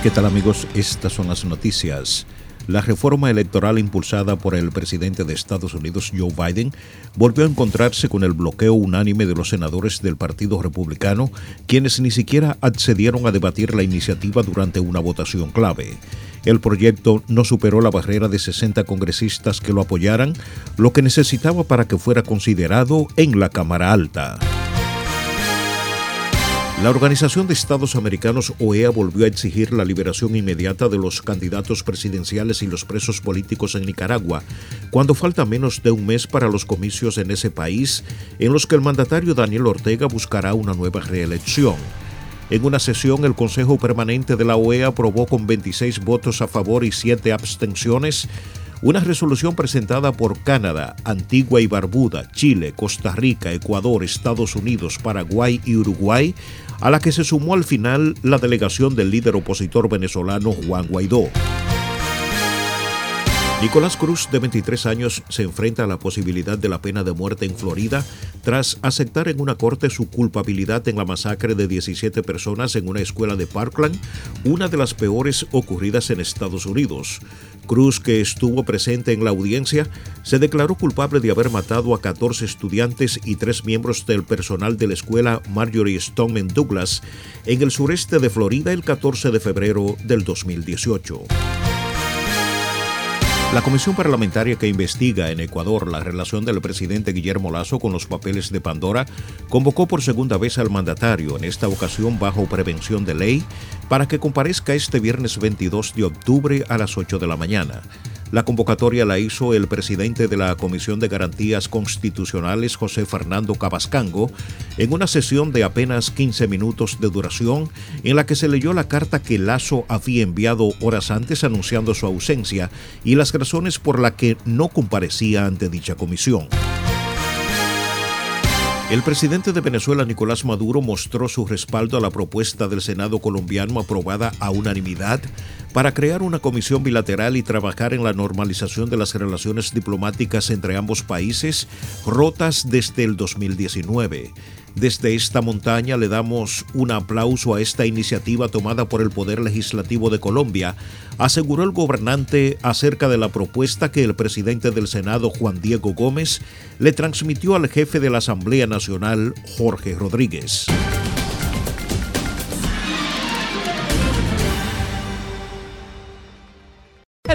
¿Qué tal amigos? Estas son las noticias. La reforma electoral impulsada por el presidente de Estados Unidos, Joe Biden, volvió a encontrarse con el bloqueo unánime de los senadores del Partido Republicano, quienes ni siquiera accedieron a debatir la iniciativa durante una votación clave. El proyecto no superó la barrera de 60 congresistas que lo apoyaran, lo que necesitaba para que fuera considerado en la Cámara Alta. La Organización de Estados Americanos OEA volvió a exigir la liberación inmediata de los candidatos presidenciales y los presos políticos en Nicaragua, cuando falta menos de un mes para los comicios en ese país, en los que el mandatario Daniel Ortega buscará una nueva reelección. En una sesión, el Consejo Permanente de la OEA aprobó con 26 votos a favor y 7 abstenciones una resolución presentada por Canadá, Antigua y Barbuda, Chile, Costa Rica, Ecuador, Estados Unidos, Paraguay y Uruguay, a la que se sumó al final la delegación del líder opositor venezolano Juan Guaidó. Nicolás Cruz, de 23 años, se enfrenta a la posibilidad de la pena de muerte en Florida tras aceptar en una corte su culpabilidad en la masacre de 17 personas en una escuela de Parkland, una de las peores ocurridas en Estados Unidos. Cruz, que estuvo presente en la audiencia, se declaró culpable de haber matado a 14 estudiantes y tres miembros del personal de la escuela Marjorie Stone en Douglas, en el sureste de Florida, el 14 de febrero del 2018. La comisión parlamentaria que investiga en Ecuador la relación del presidente Guillermo Lazo con los papeles de Pandora convocó por segunda vez al mandatario, en esta ocasión bajo prevención de ley, para que comparezca este viernes 22 de octubre a las 8 de la mañana. La convocatoria la hizo el presidente de la Comisión de Garantías Constitucionales, José Fernando Cabascango, en una sesión de apenas 15 minutos de duración, en la que se leyó la carta que Lazo había enviado horas antes anunciando su ausencia y las razones por las que no comparecía ante dicha comisión. El presidente de Venezuela, Nicolás Maduro, mostró su respaldo a la propuesta del Senado colombiano aprobada a unanimidad para crear una comisión bilateral y trabajar en la normalización de las relaciones diplomáticas entre ambos países rotas desde el 2019. Desde esta montaña le damos un aplauso a esta iniciativa tomada por el Poder Legislativo de Colombia, aseguró el gobernante acerca de la propuesta que el presidente del Senado, Juan Diego Gómez, le transmitió al jefe de la Asamblea Nacional, Jorge Rodríguez.